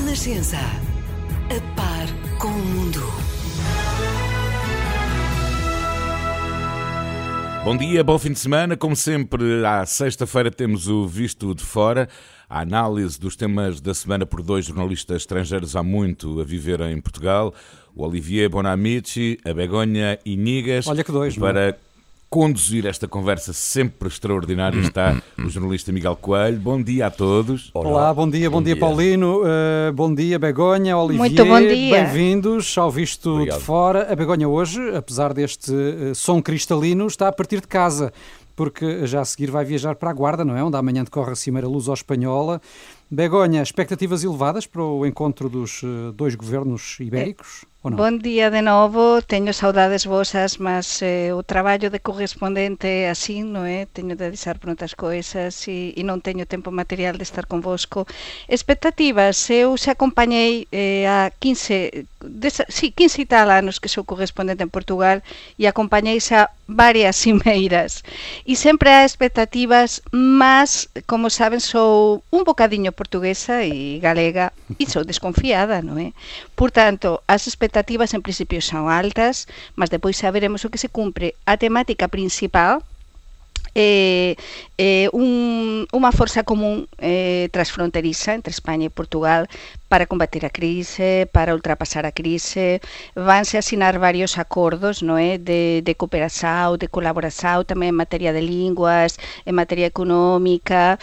Renascença. A par com o mundo. Bom dia, bom fim de semana. Como sempre, à sexta-feira temos o Visto de Fora, a análise dos temas da semana por dois jornalistas estrangeiros há muito a viver em Portugal, o Olivier Bonamici, a Begonha Inigas. Olha que dois, não é? Para conduzir esta conversa sempre extraordinária está o jornalista Miguel Coelho. Bom dia a todos. Olá, bom dia, bom, Bom dia, dia. Paulino, uh, bom dia Begonha, Olivier. Muito bom dia. Bem-vindos ao Visto Obrigado. de Fora. A Begonha hoje, apesar deste uh, som cristalino, está a partir de casa, porque já a seguir vai viajar para a Guarda, não é? Onde amanhã decorre a Cimeira Luso-Espanhola. Begonha, expectativas elevadas para o encontro dos uh, dois governos ibéricos? ou Bom dia de novo, teño saudades vosas, mas eh, o traballo de correspondente é así, non é? Teño de avisar por outras coisas e, e non teño tempo material de estar convosco. Expectativas, eu se acompañei eh, a 15, desa, sí, 15 e tal anos que sou correspondente en Portugal e acompañei xa varias cimeiras e sempre há expectativas, mas como saben sou un bocadiño portuguesa e galega e sou desconfiada, non é? Por tanto, as expectativas en principio son altas, mas depois xa veremos o que se cumpre. A temática principal é, é un, unha forza común eh, transfronteriza entre España e Portugal para combater a crise, para ultrapasar a crise. Vanse asinar varios acordos non é? de, de cooperación, de colaboración, tamén en materia de linguas, en materia económica,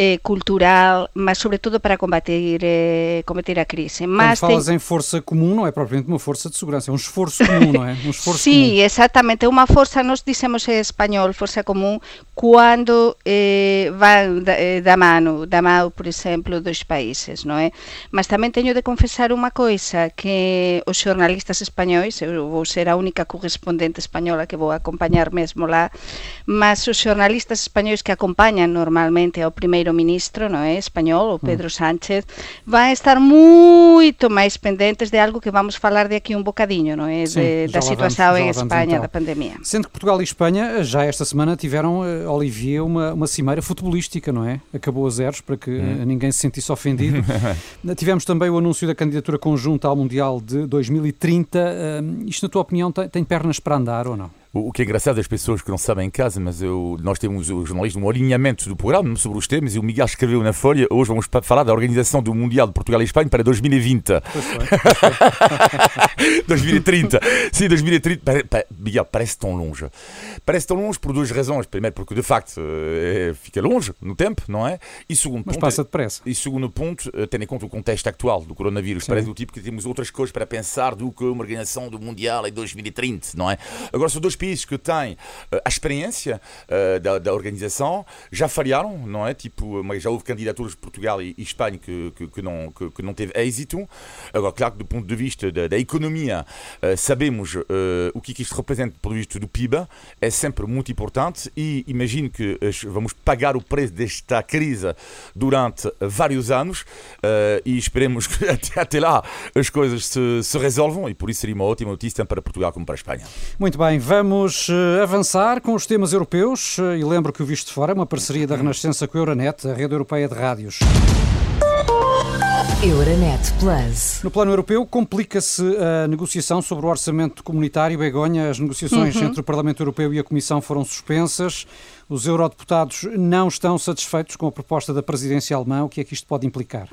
eh, cultural, mas sobre todo para combater, eh, combater a crise. Quando Mas ten- falas em força comum, não é propriamente uma força de segurança, é um esforço comum, não é? Um esforço Sí, exactamente, é unha forza, nos dicemos en español, forza común, cando eh, van da, eh, da mano, da mano, por exemplo, dos países, non é? Mas tamén teño de confesar unha coisa, que os xornalistas españois, eu vou ser a única correspondente española que vou acompañar mesmo lá, mas os xornalistas españois que acompañan normalmente ao primeiro ministro, non é, español, o Pedro Sánchez, van estar moito máis pendentes de algo que vamos falar de aquí un bocadiño, non é? Sim, De, já da situação vamos- em Espanha, então. da pandemia. Sendo que Portugal e Espanha já esta semana tiveram, eh, Olivier, uma, uma cimeira futebolística, não é? Acabou a zeros para que Hum. eh, ninguém se sentisse ofendido. Tivemos também o anúncio da candidatura conjunta ao Mundial de 2030. Eh, isto, na tua opinião, tem, tem pernas para andar ou não? O que é engraçado, as pessoas que não sabem em casa, mas eu, nós temos o jornalismo, um alinhamento do programa sobre os temas e o Miguel escreveu na Folha. Hoje vamos falar da organização do Mundial de Portugal e Espanha para 2020. Pois foi. 2030. Sim, 2030. Pare, pa- Miguel, parece tão longe. Parece tão longe por duas razões. Primeiro, porque de facto eh, fica longe no tempo, não é? E segundo Mas ponto, passa depressa. E segundo ponto, eh, tendo em conta o contexto atual do coronavírus, Sim. parece do tipo que temos outras coisas para pensar do que uma organização do Mundial em 2030, não é? Agora, são dois países que têm eh, a experiência eh, da, da organização, já falharam, não é? Tipo, mas já houve candidaturas de Portugal e, e Espanha que, que, que não, que, que não teve êxito. Agora, claro que do ponto de vista da, da economia, eh, sabemos o que, que isto representa do ponto de vista do PIB, é sempre muito importante e imagino que vamos pagar o preço desta crise durante vários anos e esperemos que até, até lá as coisas se, se resolvam e por isso seria uma ótima notícia tanto para Portugal como para a Espanha. Muito bem, vamos eh, avançar com os temas europeus eh, e lembro que o Visto de Fora é uma parceria da Renascença com a Euronet, a rede europeia de rádios. Euronet Plus. No plano europeu, complica-se a negociação sobre o orçamento comunitário. Begonha, as negociações Uhum. entre o Parlamento Europeu e a Comissão foram suspensas. Os eurodeputados não estão satisfeitos com a proposta da presidência alemã. O que é que isto pode implicar?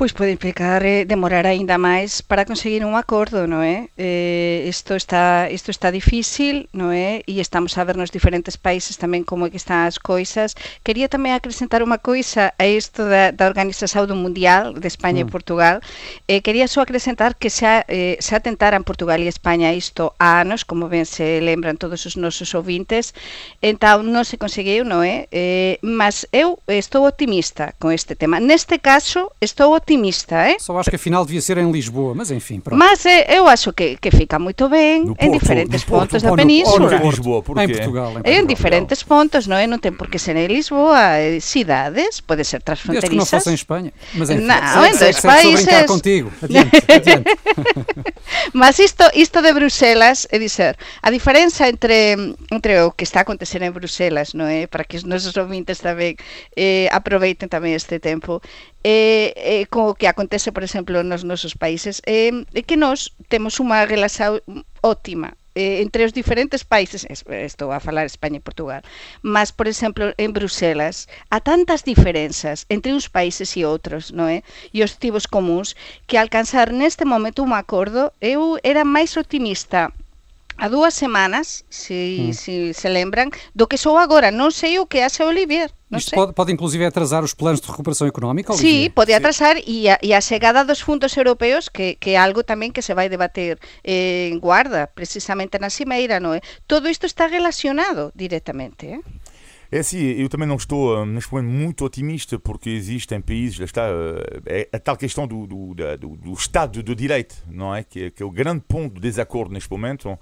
Pois pode implicar eh, demorar aínda máis para conseguir un acordo, non é? Eh, isto está isto está difícil, non é? E estamos a ver nos diferentes países tamén como é que están as coisas. Quería tamén acrescentar unha coisa a isto da, da Organización do Mundial de España mm. e Portugal. Eh, quería só acrescentar que xa, eh, xa tentaran Portugal e España isto há anos, como ben se lembran todos os nosos ouvintes, entón non se conseguiu, non é? Eh, mas eu estou optimista con este tema. Neste caso, estou optimista eh? Só acho que a final devia ser em Lisboa, mas enfim, pronto. Mas eh, eu acho que, que fica moito ben No en Porto, diferentes Porto, pontos da península. ou no Porto. Porto. Lisboa, por em? Portugal. Em Portugal. diferentes pontos, non é? Non ten por que ser en Lisboa, eh, cidades, pode ser Desde que não fosse em Espanha. Mas enfim, Não, em dois segue, estou a brincar países. contigo. Adiante, adiante. Mas isto, isto de Bruselas, é dizer, a diferenza entre, entre o que está a acontecer en Bruselas, non é? Para que os nosos ouvintes tamén eh, aproveiten tamén este tempo, eh, eh, co que acontece, por exemplo, nos nosos países, eh, é eh, que nós temos unha relación ótima eh, entre os diferentes países, estou a falar España e Portugal, mas, por exemplo, en Bruselas, há tantas diferenzas entre uns países e outros, non é? E os tivos comuns, que alcanzar neste momento un acordo, eu era máis optimista há dúas semanas, se, hum. se se lembram, do que sou agora. Não sei o que acha Olivier. Não Isto pode, pode, inclusive atrasar os planos de recuperação económica? Olivier? Sim, pode atrasar e a, e a chegada dos fundos europeus, que, que é algo também que se vai debater eh, em guarda, precisamente na cimeira, não é? Todo isto está relacionado diretamente. Eh? É assim, eu também não estou eh, neste momento muito otimista porque existem países, está, é a tal questão do, do, do, do Estado de Direito, não é? Que, que, é o grande ponto de desacordo neste momento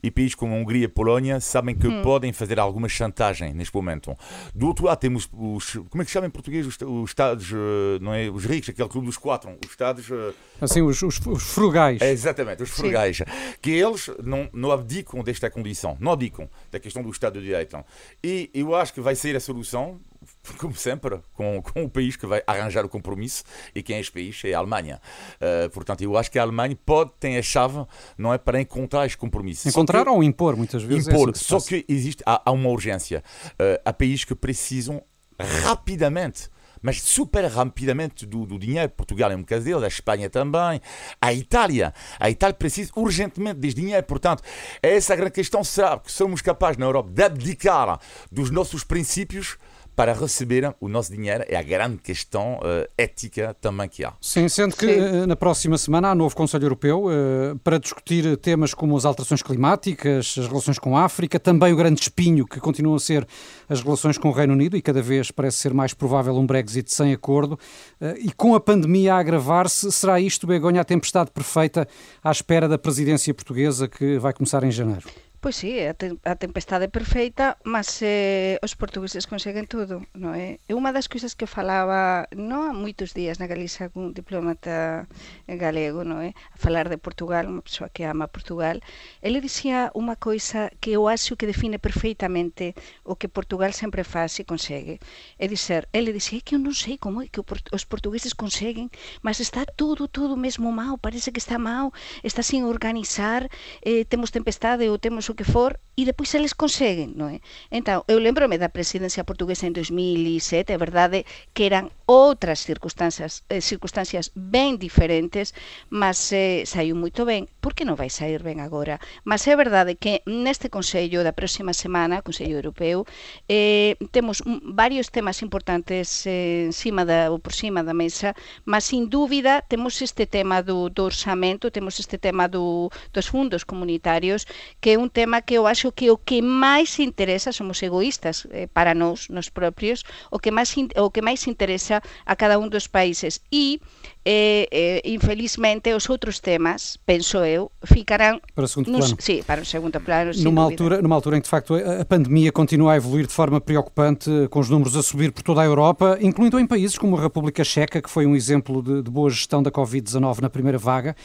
e países como a Hungria e a Polónia sabem que hum. podem fazer alguma chantagem neste momento. Do outro lado temos os, como é que se chama em português os, os Estados, eh, não é? Os ricos, aquele clube dos quatro, os Estados... Eh, assim, os, os, os frugais. É, exatamente, os frugais. Sim. Que eles não, não abdicam desta condição, não abdicam da questão do Estado de Direito. E eu acho que vai ser a solução como sempre, com, com o país que vai arranjar o compromisso e quem é este país é a Alemanha. Uh, portanto, eu acho que a Alemanha pode ter a chave, não é, para encontrar este compromisso. Encontrar que, ou impor, muitas vezes. Impor, é que só que existe, há, há uma urgência. Uh, há países que precisam rapidamente mas super rapidamente do, do, dinheiro. Portugal é um caso deles, a Espanha também, a Itália. A Itália precisa urgentemente deste dinheiro. Portanto, é essa a grande questão: será que somos capazes na Europa de abdicar dos nossos princípios? Para receber o nosso dinheiro é a grande questão uh, ética também que há. Sim, sendo que Sim. Eh, na próxima semana há novo Conselho Europeu uh, para discutir temas como as alterações climáticas, as relações com a África, também o grande espinho que continuam a ser as relações com o Reino Unido e cada vez parece ser mais provável um Brexit sem acordo. Uh, e com a pandemia a agravar-se, será isto, Begonha, a tempestade perfeita à espera da presidência portuguesa que vai começar em janeiro? Pois sí, a, te a tempestade perfeita, mas eh, os portugueses conseguen todo, non é? Eh? É unha das cousas que falaba non há moitos días na Galiza cun diplomata galego, non é? Eh? A falar de Portugal, unha persoa que ama Portugal, ele dicía unha coisa que eu acho que define perfeitamente o que Portugal sempre faz e consegue. É dizer, ele dicía que eu non sei como é que os portugueses conseguen, mas está todo, todo mesmo mal, parece que está mal, está sin organizar, eh, temos tempestade ou temos o que for, e depois eles conseguen, non é? Entón, eu lembrome da presidencia portuguesa en 2007, é verdade que eran outras circunstancias, eh, circunstancias ben diferentes, mas eh, saiu moito ben. Por que non vai sair ben agora? Mas é verdade que neste Consello da próxima semana, Consello Europeo, eh, temos varios temas importantes eh, encima da, ou por cima da mesa, mas sin dúbida temos este tema do, do orçamento, temos este tema do, dos fundos comunitarios, que é un tema que eu acho que o que máis interesa, somos egoístas eh, para nós, nos propios, o que máis o que máis interesa a cada un dos países e e, e infelizmente os outros temas, penso eu, ficarán para o segundo nos, plano. Sim, para o segundo plano. Numa altura, numa altura em que de facto a pandemia continua a evoluir de forma preocupante, com os números a subir por toda a Europa, incluindo em países como a República Checa, que foi um exemplo de, de boa gestão da Covid-19 na primeira vaga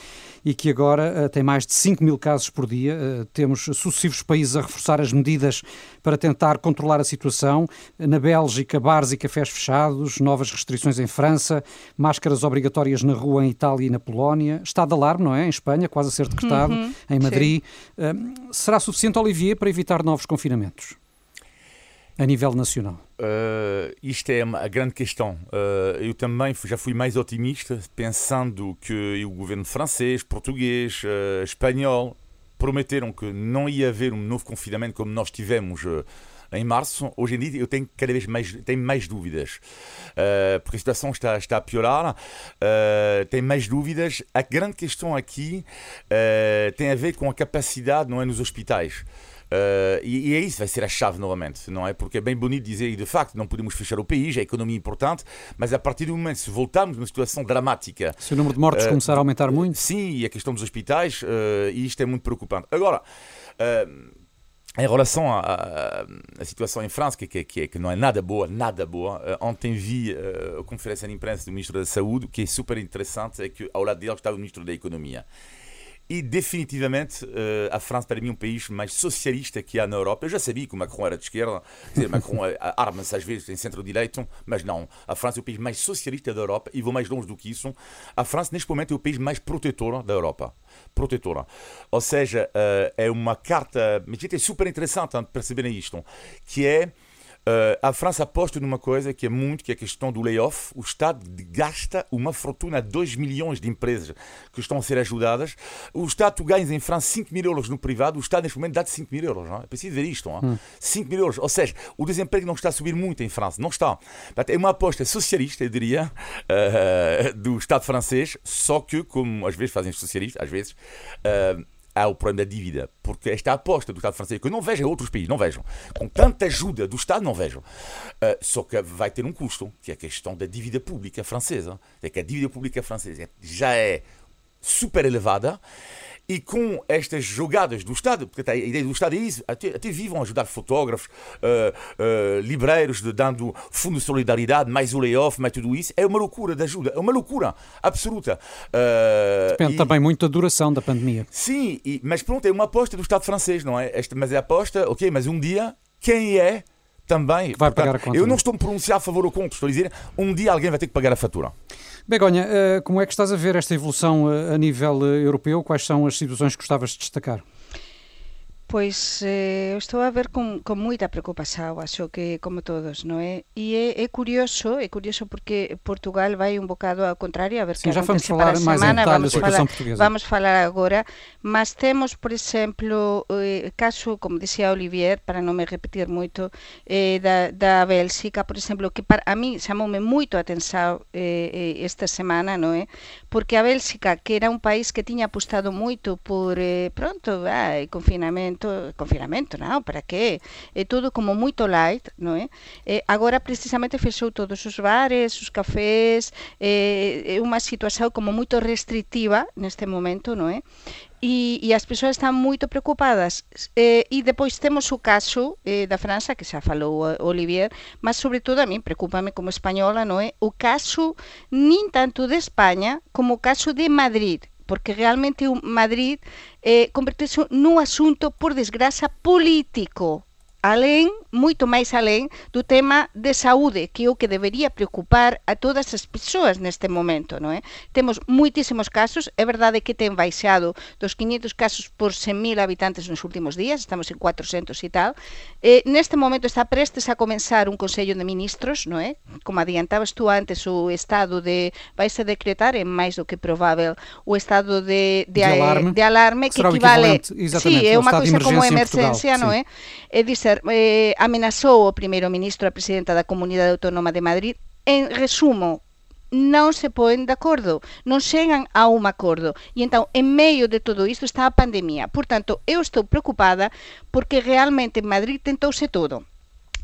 e que agora uh, tem mais de 5 mil casos por dia. Uh, temos sucessivos países a reforçar as medidas para tentar controlar a situação. Na Bélgica, bares e cafés fechados, novas restrições em França, máscaras obrigatórias na rua em Itália e na Polónia, estado de alarme, não é? Em Espanha, quase a ser decretado, uhum, em Madrid. Uh, será suficiente, Olivier, para evitar novos confinamentos? A nível nacional? Uh, isto é a grande questão. Uh, eu também já fui mais otimista, pensando que o governo francês, português, uh, espanhol prometeram que não ia haver um novo confinamento como nós tivemos em março. Hoje em dia eu tenho cada vez mais, tenho mais dúvidas, porque a situação está, está a piorar. tenho mais dúvidas. A grande questão aqui tem a ver com a capacidade, não é, nos hospitais. Uh, e, e, é isso, vai ser a chave novamente, não é? Porque é bem bonito dizer, e de facto, não podemos fechar o país, a economia é importante, mas a partir do momento, se voltarmos numa situação dramática. Se o número de mortes uh, começar a aumentar muito. Sim, e a questão dos hospitais, uh, e isto é muito preocupante. Agora. Em relação à, situação em França, que, que, que, não é nada boa, nada boa, ontem vi a conferência de imprensa do Ministro da Saúde, que é super interessante, é que ao lado dele estava o Ministro da Economia. E definitivamente uh, a França para mim é um país mais socialista que há na Europa. Eu já sabia que o Macron era de esquerda, quer dizer, Macron arma-se às vezes em centro-direito, mas não. A França é o país mais socialista da Europa e vou mais longe do que isso. A França neste momento é o país mais protetor da Europa. Protetora. Ou seja, uh, é uma carta, mas é super interessante perceberem isto, que é Uh, a França aposta numa coisa que é muito, que é a questão do layoff. O Estado gasta uma fortuna, 2 milhões de empresas que estão a ser ajudadas. O Estado, tu ganhas em França 5 mil euros no privado, o Estado neste momento dá-te 5 mil euros. Não é? é preciso ver isto. Não é? Hum. 5 mil euros. Ou seja, o desemprego não está a subir muito em França. Não está. É uma aposta socialista, eu diria, uh, do Estado francês, só que, como às vezes fazem os socialistas, às vezes. Uh, há o problema da dívida, porque esta aposta do Estado francês, que eu não vejo em outros países, não vejo, com tanta ajuda do Estado, não vejo. Uh, só que vai ter um custo, que é a questão da dívida pública francesa. É que a dívida pública francesa já é super elevada e com estas jogadas do Estado, porque a ideia do Estado é isso, até, até vivam ajudar fotógrafos, uh, uh, livreiros, de, dando fundo de solidariedade, mais o layoff, mais tudo isso, é uma loucura de ajuda, é uma loucura absoluta. Uh, Depende e, também muito da duração da pandemia. Sim, e, mas pronto, é uma aposta do Estado francês, não é? Esta, mas é aposta, ok, mas um dia, quem é também. Que vai portanto, pagar a conta. Eu não estou a pronunciar a favor ou contra, estou a dizer um dia alguém vai ter que pagar a fatura. Begonha, eh, como é que estás a ver esta evolução eh, a nível eh, europeu? Quais são as situações que gostavas de destacar? Pois eh, estou a ver con, con moita preocupación, acho que como todos, non é? E é, é curioso, é curioso porque Portugal vai un bocado ao contrario, a ver Sim, que falar máis en detalhe vamos falar. Vamos falar agora, mas temos, por exemplo, eh, caso, como dicía Olivier, para non me repetir moito, eh, da, da Bélxica, por exemplo, que para a mí chamoume moito a atención eh, esta semana, non é? Porque a Bélxica, que era un país que tiña apostado moito por, eh, pronto, ah, confinamento, confinamento, confinamento, non? Para que? É todo como moito light, non é? E agora precisamente fechou todos os bares, os cafés, é, é unha situación como moito restrictiva neste momento, non é? E, e as persoas están moito preocupadas eh, e depois temos o caso eh, da França que xa falou Olivier mas sobre todo a mí preocupame como española non é o caso nin tanto de España como o caso de Madrid porque realmente o Madrid eh, converteu-se num assunto, por desgraça, político. Além, moito máis além do tema de saúde, que é o que debería preocupar a todas as persoas neste momento, non é? Temos moitísimos casos, é verdade que ten baixado dos 500 casos por 100.000 habitantes nos últimos días, estamos en 400 e tal. Neste momento está prestes a comenzar un Consello de Ministros, non é? Como adiantabas tú antes, o estado de vai se decretar é máis do que provável o estado de, de, de alarme, de alarme que equivale, sí, é unha coisa como emergencia, non é? É dizer, eh, amenazou o primeiro ministro a presidenta da Comunidade Autónoma de Madrid. En resumo, non se poen de acordo, non chegan a un acordo. E entón, en meio de todo isto está a pandemia. Por tanto, eu estou preocupada porque realmente en Madrid tentouse todo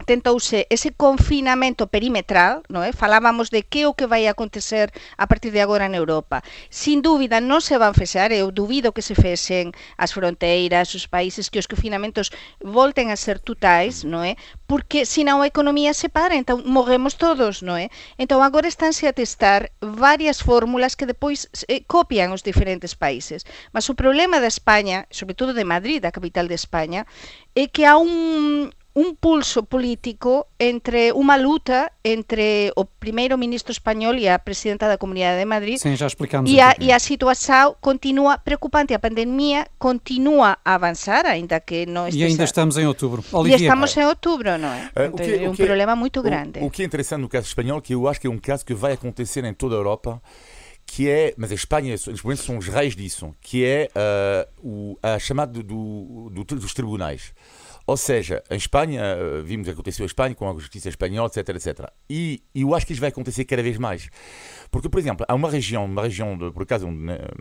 tentouse ese confinamento perimetral, non é? Falábamos de que o que vai acontecer a partir de agora na Europa. Sin dúbida non se van fexar, eu dubido que se fesen as fronteiras, os países que os confinamentos volten a ser totais, non é? Porque senón a economía se para, então morremos todos, non é? Então agora estánse a testar varias fórmulas que depois eh, copian os diferentes países. Mas o problema da España, sobre todo de Madrid, a capital de España, é que há un un pulso político entre unha luta entre o primeiro ministro español e a presidenta da Comunidade de Madrid Sim, já explicamos e, a, e a situación continua preocupante a pandemia continua a avançar ainda que non E ainda estamos em outubro Olivier. E estamos em outubro, não é? Uh, que, é um que, problema muito grande o, o que é interessante no caso espanhol que eu acho que é um caso que vai acontecer em toda a Europa que é, mas a Espanha, neste momento, são os reis disso, que é uh, o, a chamada do, do, dos tribunais. Ou seja, em Espanha, eh, vimos o que aconteceu em Espanha com a justiça espanhola, etc, etc. E, eu acho que isto vai acontecer cada vez mais. Porque, por exemplo, há uma região, uma região de, por acaso,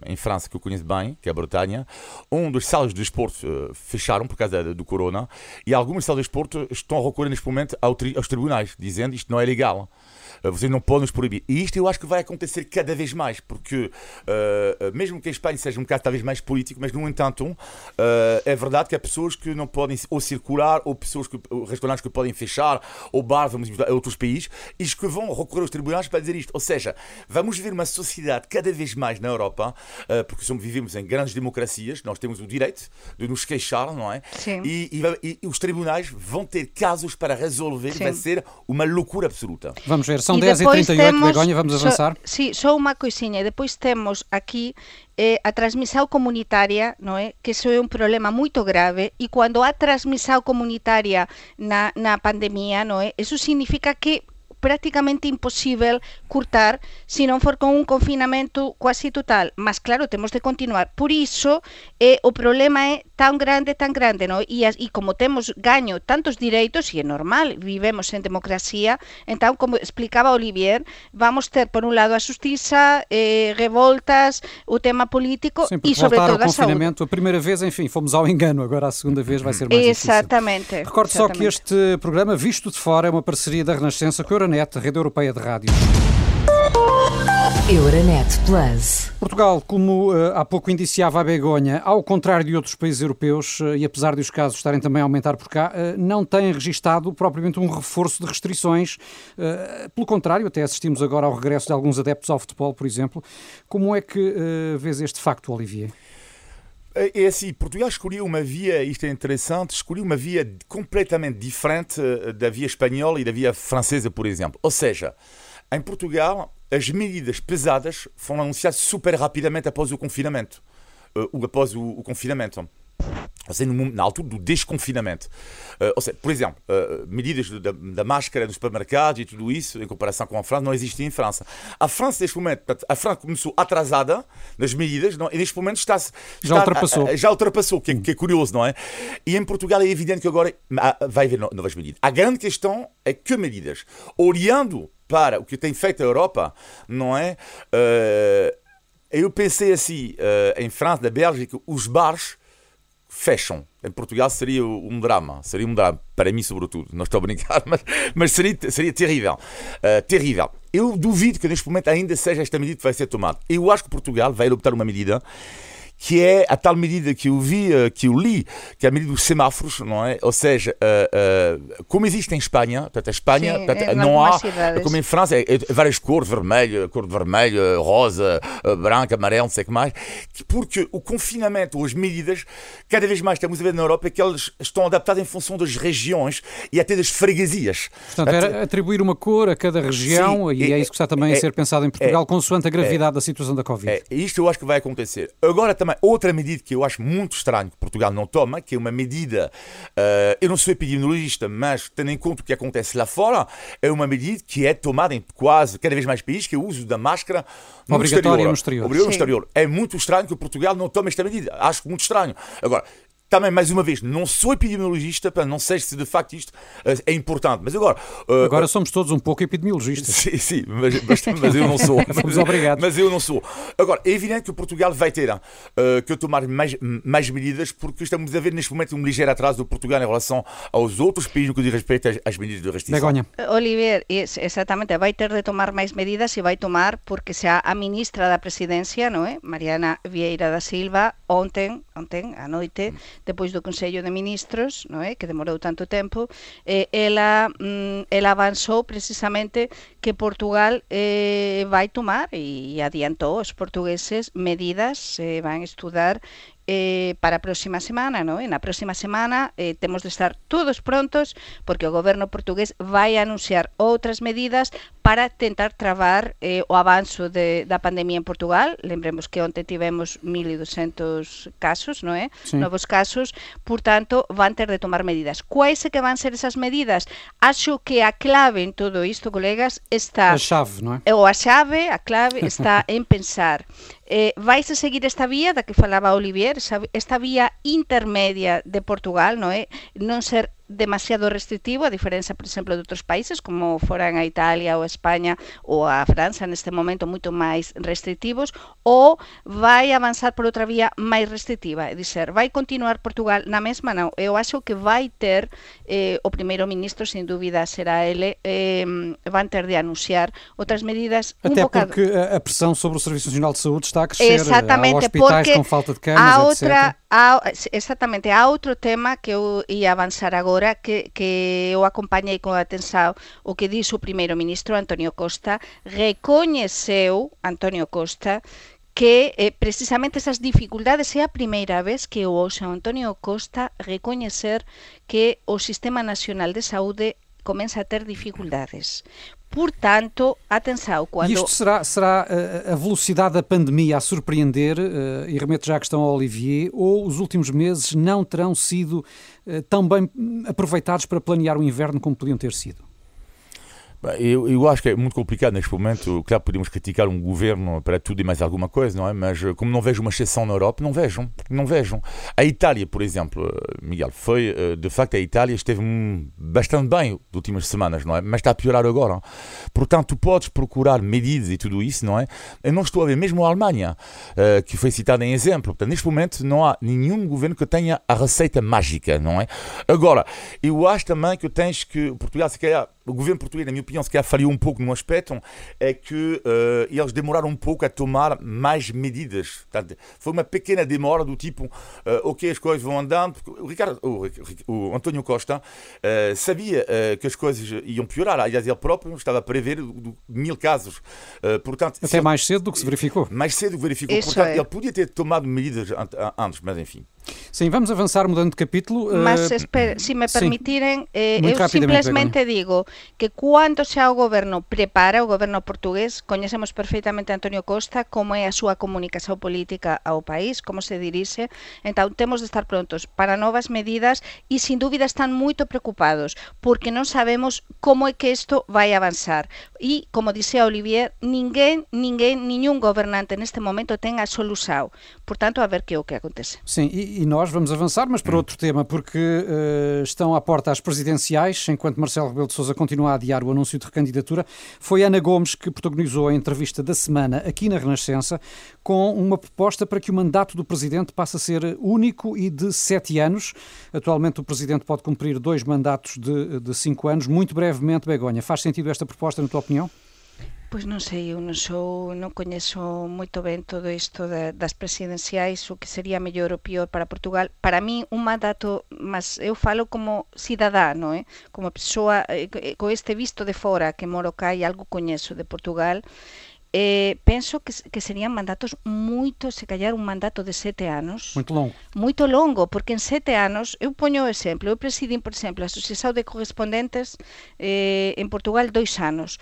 em França, que eu conheço bem, que é a Bretanha, onde as salas de desporto uh, fecharam por causa do corona, e algumas salas de desporto estão a recorrer neste momento aos tribunais, dizendo isto não é legal. Vocês não podem nos proibir. E isto eu acho que vai acontecer cada vez mais, porque uh, mesmo que a Espanha seja um bocado talvez mais político, mas no entanto uh, é verdade que há pessoas que não podem ou circular, ou pessoas que, ou restaurantes que podem fechar, ou bares, vamos a outros países, e que vão recorrer aos tribunais para dizer isto. Ou seja, vamos ver uma sociedade cada vez mais na Europa, uh, porque somos, vivemos em grandes democracias, nós temos o direito de nos queixar, não é? Sim. E, e, e os tribunais vão ter casos para resolver, Sim. vai ser uma loucura absoluta. Vamos ver, são E 10 e depois 38 temos- Begonha, vamos avançar. sí, só unha coisiña. E depois temos aquí eh, a transmisión comunitaria, non é? Que iso é un problema moito grave e cando há transmisión comunitaria na, na pandemia, non é? Eso significa que prácticamente imposible curtar se non for con un confinamento quasi total. Mas claro, temos de continuar. Por iso, eh, o problema é tan grande, tan grande, no? E, as, e como temos gaño tantos direitos, e é normal, vivemos en democracia, entón, como explicaba Olivier, vamos ter, por un lado, a justiza, eh, revoltas, o tema político Sim, e, sobre todo, a saúde. a primeira vez, enfim, fomos ao engano, agora a segunda vez vai ser mais difícil. Exatamente. Recordo só que exatamente. este programa, visto de fora, é uma parceria da Renascença com a Euronet, rede europeia de rádio. Euronet Plus. Portugal, como eh, há pouco indiciava a Begonha, ao contrário de outros países europeus, eh, e apesar de os casos estarem também a aumentar por cá, eh, não tem registado propriamente um reforço de restrições. Pelo contrário, até assistimos agora ao regresso de alguns adeptos ao futebol, por exemplo. Como é que vês este facto, Olivier? É é assim, Portugal escolheu uma via, isto é interessante, escolheu uma via completamente diferente eh, da via espanhola e da via francesa, por exemplo. Ou seja, em Portugal, as medidas pesadas foram anunciadas super rapidamente após o confinamento. eh, ou após o, o confinamento. Ou seja, na altura do desconfinamento. Eh, ou seja, por exemplo, eh, medidas da, da máscara nos supermercados e tudo isso, em comparação com a França, não existia em França. A França, neste momento, portanto, a França começou atrasada nas medidas, não, e neste momento está, está Já ultrapassou. já ultrapassou, que é, que é curioso, não é? E em Portugal é evidente que agora vai haver no- novas medidas. A grande questão é que medidas? Olhando para o que tem feito a Europa, não é? Eh, eu pensei assim, em França, na Bélgica, os bares fecham. Em Portugal seria um drama, seria um drama, para mim sobretudo, não estou a brincar, mas, mas seria, seria terrível, Eh, terrível. Eu duvido que neste momento ainda seja esta medida que vai ser tomada. Eu acho que Portugal vai adoptar uma medida que é a tal medida que eu vi, eh, que eu li, que é a medida dos semáforos, não é? Ou seja, eh, eh, como existe em Espanha, portanto, a Espanha, Sim, portanto, em não há, cidades. como em França, é, é várias cores, vermelho, cor de vermelho, rosa, eh, branco, amarelo, não sei o que mais, que- porque o confinamento ou as medidas, cada vez mais estamos a ver na Europa que elas estão adaptadas em função das regiões e até das freguesias. Portanto, era atribuir uma cor a cada região, Sim, e é é- isso que está também a é- ser pensado em Portugal, consoante a gravidade da situação da Covid. É, isto eu acho que vai acontecer. Agora também, outra medida que eu acho muito estranho que Portugal não toma, que é uma medida, eh, eu não sou epidemiologista, mas tendo em conta o que acontece lá fora, é uma medida que é tomada em quase cada vez mais países, que é o uso da máscara no Obrigatória exterior. no exterior. Obrigatória no exterior. É muito estranho que Portugal não tome esta medida. Acho muito estranho. Agora, também, mais uma vez, não sou epidemiologista, pá, não sei se de facto isto eh, é importante, mas agora... eh, Agora somos todos um pouco epidemiologistas. Sim, sim, mas, mas, mas eu não sou. Fomos obrigados. Mas eu não sou. Agora, é evidente que Portugal vai ter eh, que tomar mais, mais medidas, porque estamos a ver neste momento um ligeiro atraso do Portugal em relação aos outros países no que diz respeito às, às medidas de restrição. Begonha. Es, exactamente, vai ter de tomar máis medidas e vai tomar porque xa a ministra da Presidencia, non é? Mariana Vieira da Silva, ontem, ontem a noite, depois do Consello de Ministros, non é? que demorou tanto tempo, eh, ela, mm, ela avanzou precisamente que Portugal eh, vai tomar e, adiantou os portugueses medidas, eh, van estudar eh, para a próxima semana, ¿no? E na próxima semana eh, temos de estar todos prontos porque o goberno portugués vai anunciar outras medidas para tentar travar eh, o avanzo de, da pandemia en Portugal. Lembremos que onte tivemos 1.200 casos, non é? Sí. Novos casos, por tanto, van ter de tomar medidas. Quais é que van ser esas medidas? Acho que a clave en todo isto, colegas, está A chave, não é? ou a chave, a clave está en pensar eh, vais a seguir esta vía da que falaba Olivier, esta vía intermedia de Portugal, non é? Non ser demasiado restrictivo, a diferenza, por exemplo, de outros países como foran a Italia ou a España ou a França neste momento moito máis restrictivos ou vai avanzar por outra vía máis restrictiva, é dizer, vai continuar Portugal na mesma non, eu acho que vai ter eh, o primeiro ministro, sin dúbida será ele eh, van ter de anunciar outras medidas Até un bocado... porque a pressão sobre o Serviço Nacional de Saúde está a crescer. Exatamente, há hospitais porque com falta de camas, há etc. outra, há, exatamente, há outro tema que eu ia avanzar agora que, que eu acompañei con atención o que dixo o primeiro ministro Antonio Costa recoñeceu Antonio Costa que eh, precisamente esas dificultades é a primeira vez que o Antonio Costa recoñecer que o Sistema Nacional de Saúde começa a ter dificuldades. Portanto, atenção, quando... E isto será, será eh, a velocidade da pandemia a surpreender, eh, e remeto já a questão ao Olivier, ou os últimos meses não terão sido eh, tão bem aproveitados para planear o inverno como podiam ter sido? Eu, eu, acho que é muito complicado neste momento. Claro, podemos criticar um governo para tudo e mais alguma coisa, não é? Mas como não vejo uma exceção na Europa, não vejam, não vejam. A Itália, por exemplo, Miguel, foi de facto a Itália esteve bastante bem nas últimas semanas, não é? Mas está a piorar agora. Portanto, tu podes procurar medidas e tudo isso, não é? Eu não estou a ver mesmo a Alemanha, que foi citada em exemplo. Portanto, neste momento não há nenhum governo que tenha a receita mágica, não é? Agora, eu acho também que tens que Portugal se calhar o governo português, na minha opinião, se calhar falhou um pouco num aspecto, é que uh, eles demoraram um pouco a tomar mais medidas. Portanto, foi uma pequena demora do tipo, uh, ok, as coisas vão andando. O, Ricardo, o, o António Costa uh, sabia que as coisas iam piorar. Aliás, ele próprio estava a prever mil casos. portanto, Até mais cedo do que se verificou. Mais cedo do que verificou. Isso portanto, é. ele podia ter tomado medidas antes, mas enfim. Sim, vamos avançar mudando de capítulo. Mas, uh, espera, se me permitirem, eh, eu simplesmente digo que cando xa o goberno prepara, o goberno portugués, coñecemos perfectamente a Antonio Costa, como é a súa comunicación política ao país, como se dirixe, entón temos de estar prontos para novas medidas e sin dúbida están moito preocupados, porque non sabemos como é que isto vai avanzar. E, como dixía Olivier, ninguén, ninguén, niñún gobernante neste momento ten a solução. Portanto, a ver que é o que acontece. Sim, e, e nós vamos avançar, mas para outro tema, porque uh, estão à porta as presidenciais, enquanto Marcelo Rebelo de Sousa continua a adiar o anúncio de recandidatura. Foi Ana Gomes que protagonizou a entrevista da semana aqui na Renascença, com uma proposta para que o mandato do presidente passe a ser único e de sete anos. Atualmente o presidente pode cumprir dois mandatos de, de cinco anos. Muito brevemente, Begonha, faz sentido esta proposta, na tua opinião? Pois non sei, eu non sou, non coñezo moito ben todo isto da, das presidenciais, o que sería mellor ou pior para Portugal. Para mí, un mandato, mas eu falo como cidadá, non é? Como persoa, eh, co este visto de fora que moro cá e algo coñezo de Portugal, eh, penso que, que serían mandatos moito, se callar un mandato de sete anos. Muito longo. Moito longo, porque en sete anos, eu poño o exemplo, eu presidín, por exemplo, a Asociación de Correspondentes eh, en Portugal dois anos.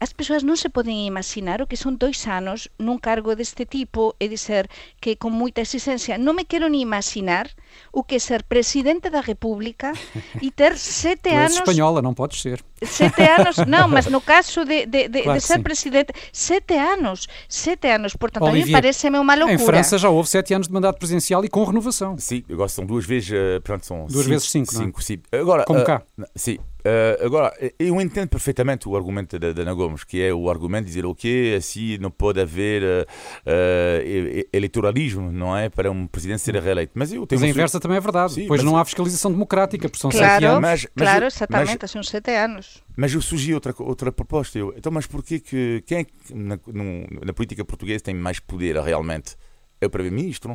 As persoas non se poden imaginar o que son dois anos nun cargo deste tipo e dizer que con moita exigencia non me quero ni imaginar o que é ser presidente da República e ter sete anos espanhola, não podes ser. Sete anos, não, mas no caso de, de, de, Claro de ser sim. presidente, sete anos, sete anos, portanto, a mim parece-me uma loucura. Em França já houve sete anos de mandato presidencial e com renovação. Sim, agora são duas vezes, eh, pronto, são Duas vezes cinco, não é? cinco, sim. Agora, Como eh, cá. Sim. Eh, agora, eh, eu entendo perfeitamente o argumento da Ana Gomes, que é o argumento de dizer, ok, assim não pode haver eh, eh, eleitoralismo, não é, para um presidente ser reeleito. Mas eu tenho Mas a inversa também é verdade, Sim, pois mas- não há fiscalização democrática, porque são sete Claro, anos. Mas- mas claro, eu- exatamente, são sete anos. Mas eu sugeri outra, outra proposta. Eu, então, mas porquê que quem é que na, no- na política portuguesa tem mais poder realmente? É o Primeiro-Ministro.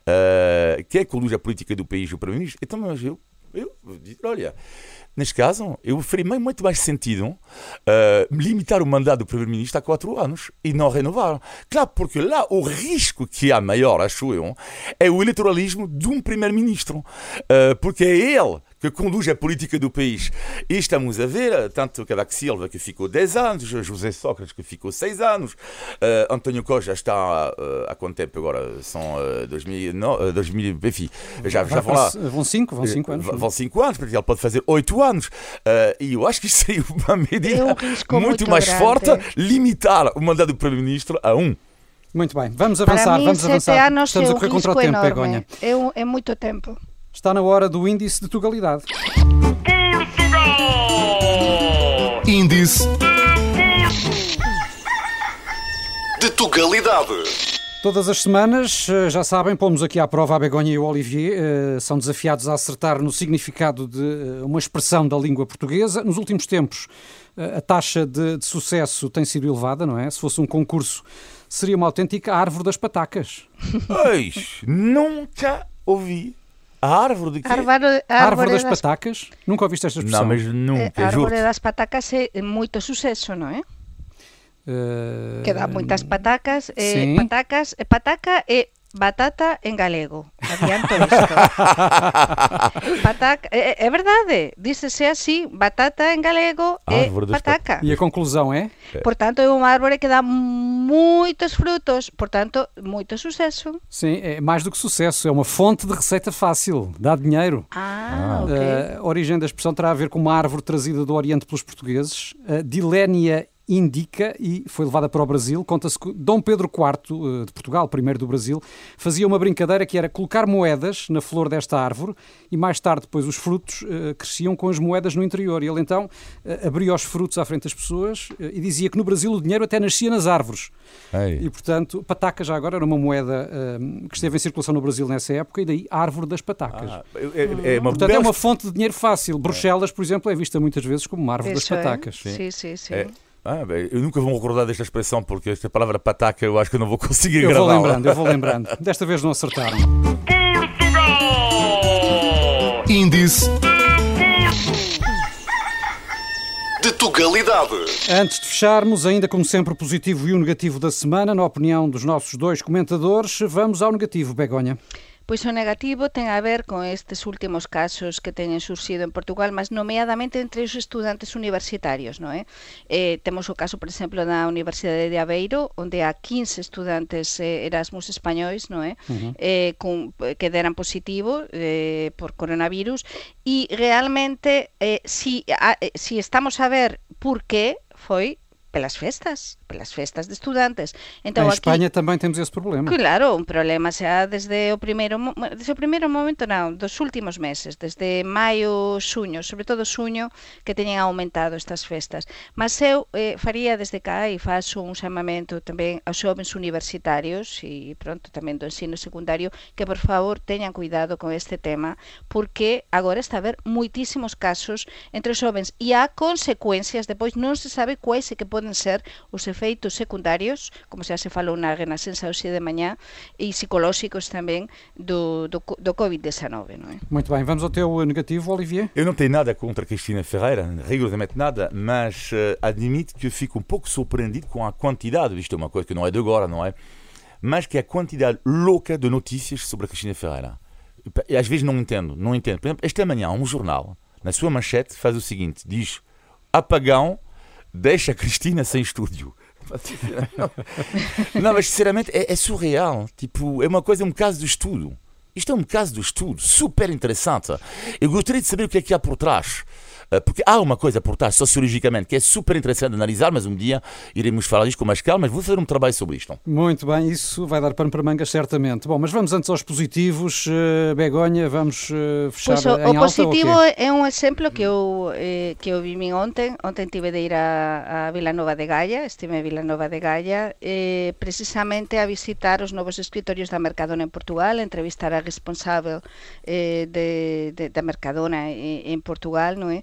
Uh, quem é que conduz a política do país? O Primeiro-Ministro. Então, mas eu, eu digo, olha, neste caso, eu faria muito mais sentido uh, limitar o mandato do Primeiro-Ministro a quatro anos e não renovar. Claro, porque lá o risco que há maior, acho eu, é o eleitoralismo de um Primeiro-Ministro. Uh, porque é ele que conduz a política do país. E estamos a ver, tanto Cavaco Silva, que ficou 10 anos, José Sócrates, que ficou 6 anos, eh, António Costa está eh, há quanto tempo agora? São eh, 2000, não, eh, 2000, enfim, já, já vão lá. para- Vão cinco, vão cinco anos. V- Vão 5 anos, porque ele pode fazer 8 anos. Eh, e eu acho que isso seria uma medida É um muito, muito mais grande. forte, limitar o mandato do Primeiro-Ministro a um. Muito bem, vamos Para avançar, mim, vamos avançar. anos Estamos é a correr contra o tempo, enorme. Begonha. É, um, é muito tempo. Está na hora do índice de Tugalidade. Índice de Tugalidade. Todas as semanas, eh, já sabem, pomos aqui à prova a Begonha e o Olivier. eh, São desafiados a acertar no significado de eh, uma expressão da língua portuguesa. Nos últimos tempos, a taxa de, de sucesso tem sido elevada, não é? Se fosse um concurso, seria uma autêntica árvore das patacas. Eis, nunca ouvi a árvore de quê? Árvore, Árvore, árvore das, das, patacas? Nunca ouviste esta expressão? Não, mas eh, nunca, juro. árvore das patacas é moito suceso, non é? Eh, Que dá moitas patacas, eh, patacas, eh, pataca e batata en galego. Adianto isto. pataca, é, é verdade, dícese así, batata en galego Árvore das pataca. E a conclusão é? Portanto, é unha árbore que dá moitos frutos, portanto, moito suceso. Sim, é mais do que sucesso, é uma fonte de receita fácil, dá dinheiro. Ah, ok. Eh, a origem da expressão terá a ver com uma árvore trazida do Oriente pelos portugueses, a Dilénia indica e foi levada para o Brasil. Conta-se que Dom Pedro IV eh, de Portugal, primeiro do Brasil, fazia uma brincadeira que era colocar moedas na flor desta árvore e mais tarde depois os frutos eh, cresciam com as moedas no interior. E ele então eh, abria os frutos à frente das pessoas e dizia que no Brasil o dinheiro até nascia nas árvores. Ei. E portanto, pataca já agora era uma moeda que esteve em circulação no Brasil nessa época e daí árvore das patacas. Ah, é, é uma Portanto, é bela uma fonte de dinheiro fácil. Bruxelas, por exemplo, é vista muitas vezes como uma árvore das Isso é. patacas. Sim, sim, sim. É. Ah, bem, eu nunca vou me recordar desta expressão porque esta palavra pataca eu acho que eu não vou conseguir Eu vou gravar. lembrando, eu vou lembrando. Desta vez não acertaram. Índice de Tugalidade. Antes de fecharmos, ainda como sempre, o positivo e o negativo da semana, na opinião dos nossos dois comentadores, vamos ao negativo, Begonha. Pois o negativo ten a ver con estes últimos casos que teñen surxido en Portugal, mas nomeadamente entre os estudantes universitarios, non é? Eh, temos o caso, por exemplo, da Universidade de Aveiro, onde a 15 estudantes eh, Erasmus españois, non é? Uh -huh. eh, con, eh, que deran positivo eh, por coronavirus e realmente eh, si, a, eh, si estamos a ver por que foi pelas festas pelas festas de estudantes. Entón, em Espanha também temos esse problema. Claro, un problema xa desde o primeiro desde o primeiro momento non, dos últimos meses, desde maio, xuño, sobre todo xuño, que teñen aumentado estas festas. Mas eu eh, faría desde cá e faço un chamamento tamén aos xovens universitarios e pronto tamén do ensino secundario que por favor teñan cuidado con este tema porque agora está a haber moitísimos casos entre os xovens e há consecuencias, depois non se sabe quais é que poden ser os efeitos secundarios, como xa se falou na Renascença hoxe de mañá, e psicolóxicos tamén do, do, do COVID-19, non é? Muito bem, vamos ao teu negativo, Olivier. Eu não tenho nada contra Cristina Ferreira, rigorosamente nada, mas eh, admito que eu fico um pouco surpreendido com a quantidade, isto é uma coisa que não é de agora, não é? Mas que a quantidade louca de notícias sobre a Cristina Ferreira. E às vezes não entendo, não entendo. Por exemplo, esta manhã um jornal, na sua manchete, faz o seguinte, diz apagão deixa a Cristina sem estúdio. Não, mas sinceramente é, é surreal. Tipo, é uma coisa, é um caso de estudo. Isto é um caso de estudo super interessante. Eu gostaria de saber o que é que há por trás. Eh, Porque há uma coisa por trás, sociologicamente, que é super interessante analisar, mas um dia iremos falar disto com mais calma, mas vou fazer um trabalho sobre isto. Muito bem, isso vai dar pano para mangas, certamente. Bom, mas vamos antes aos positivos. Eh, Begonha, vamos eh, fechar Pois o, em o alta positivo ou quê? é un exemplo que eu eh, que eu vivín ontem. Ontem tive de ir a, a Vilanova de Gaia, estive en Vilanova de Gaia, eh, precisamente a visitar os novos escritorios da Mercadona en Portugal, entrevistar a responsável eh, de, de, da Mercadona en, en Portugal, non é?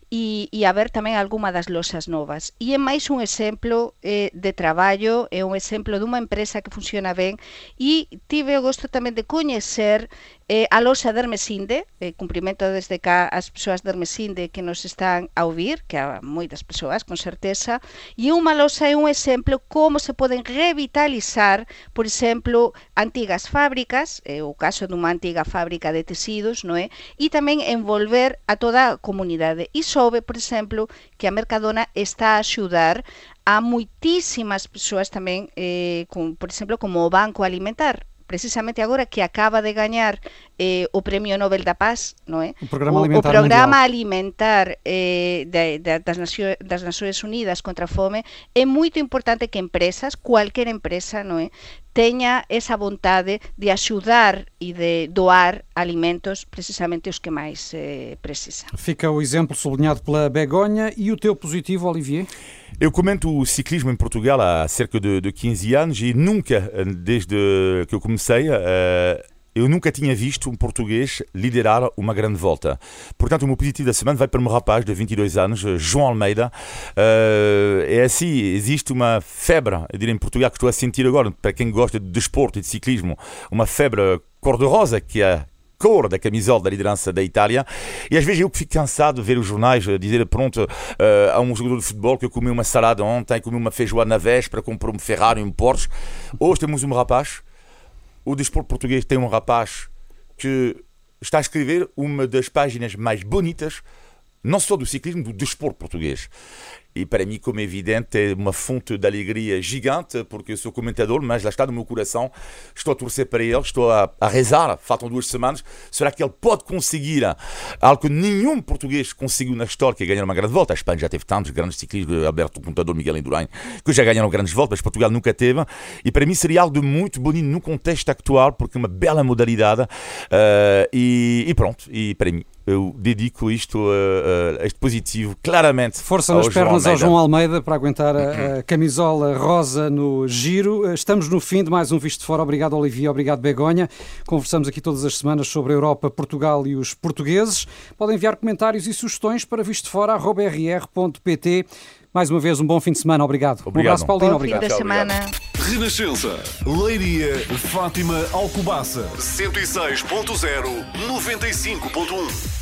E, e a ver tamén algunha das loxas novas. E é máis un exemplo eh, de traballo, é un exemplo dunha empresa que funciona ben e tive o gosto tamén de coñecer eh, a loxa de Hermesinde, eh, cumprimento desde cá as persoas de Hermesinde que nos están a ouvir, que há moitas persoas, con certeza, e unha loxa é un exemplo como se poden revitalizar, por exemplo, antigas fábricas, é o caso dunha antiga fábrica de tecidos, non é? E tamén envolver a toda a comunidade. E soube, por exemplo, que a Mercadona está a axudar a moitísimas persoas tamén, eh, con, por exemplo, como o Banco Alimentar, precisamente agora que acaba de gañar eh, o Premio Nobel da Paz, non é? O Programa o, Alimentar o programa alimentar eh, de, de, das, Nacio, das Nações Unidas contra a fome é moito importante que empresas, cualquier empresa, non é, teña esa vontade de axudar e de doar alimentos precisamente os que máis eh, precisa. Fica o exemplo sublinhado pela Begonha e o teu positivo, Olivier? Eu comento o ciclismo em Portugal há cerca de, de 15 anos e nunca, desde que eu comecei, uh, eu nunca tinha visto um português liderar uma grande volta. Portanto, o meu positivo da semana vai para um rapaz de 22 anos, João Almeida. Uh, é assim, existe uma febre, eu diria em Portugal, que estou a sentir agora, para quem gosta de desporto e de ciclismo, uma febre cor-de-rosa, que é cor da camisola da liderança da Itália. E às vezes eu fico cansado de ver os jornais dizer, pronto, uh, a um jogador de futebol que eu comi uma salada ontem, comi uma feijoada na véspera, comprou um Ferrari, um Porsche. Hoje temos um rapaz o desporto português tem um rapaz que está a escrever uma das páginas mais bonitas, não só do ciclismo, do desporto português. E para mim, como é evidente, é uma fonte de alegria gigante, porque eu sou comentador, mas lá está no meu coração. Estou a torcer para ele, estou a, a rezar. Faltam duas semanas. Será que ele pode conseguir algo que nenhum português conseguiu na história, que é ganhar uma grande volta? A Espanha já teve tantos grandes ciclistas, Alberto Contador, Miguel Indurain, que já ganharam grandes voltas, mas Portugal nunca teve. E para mim seria algo de muito bonito no contexto atual, porque é uma bela modalidade. Uh, e, e pronto, e para mim eu dedico isto a, a, este positivo claramente. Força nas pernas ao João Almeida para aguentar a, a, camisola rosa no giro. Estamos no fim de mais um Visto de Fora. Obrigado, Olivia. Obrigado, Begonha. Conversamos aqui todas as semanas sobre a Europa, Portugal e os portugueses. Podem enviar comentários e sugestões para vistofora.rr.pt. Mais uma vez, um bom fim de semana. Obrigado. Obrigado. Um abraço, Paulino. Bom obrigado. fim de semana. Renascença. Leiria. Fátima Alcobaça. 106.0. 95.1.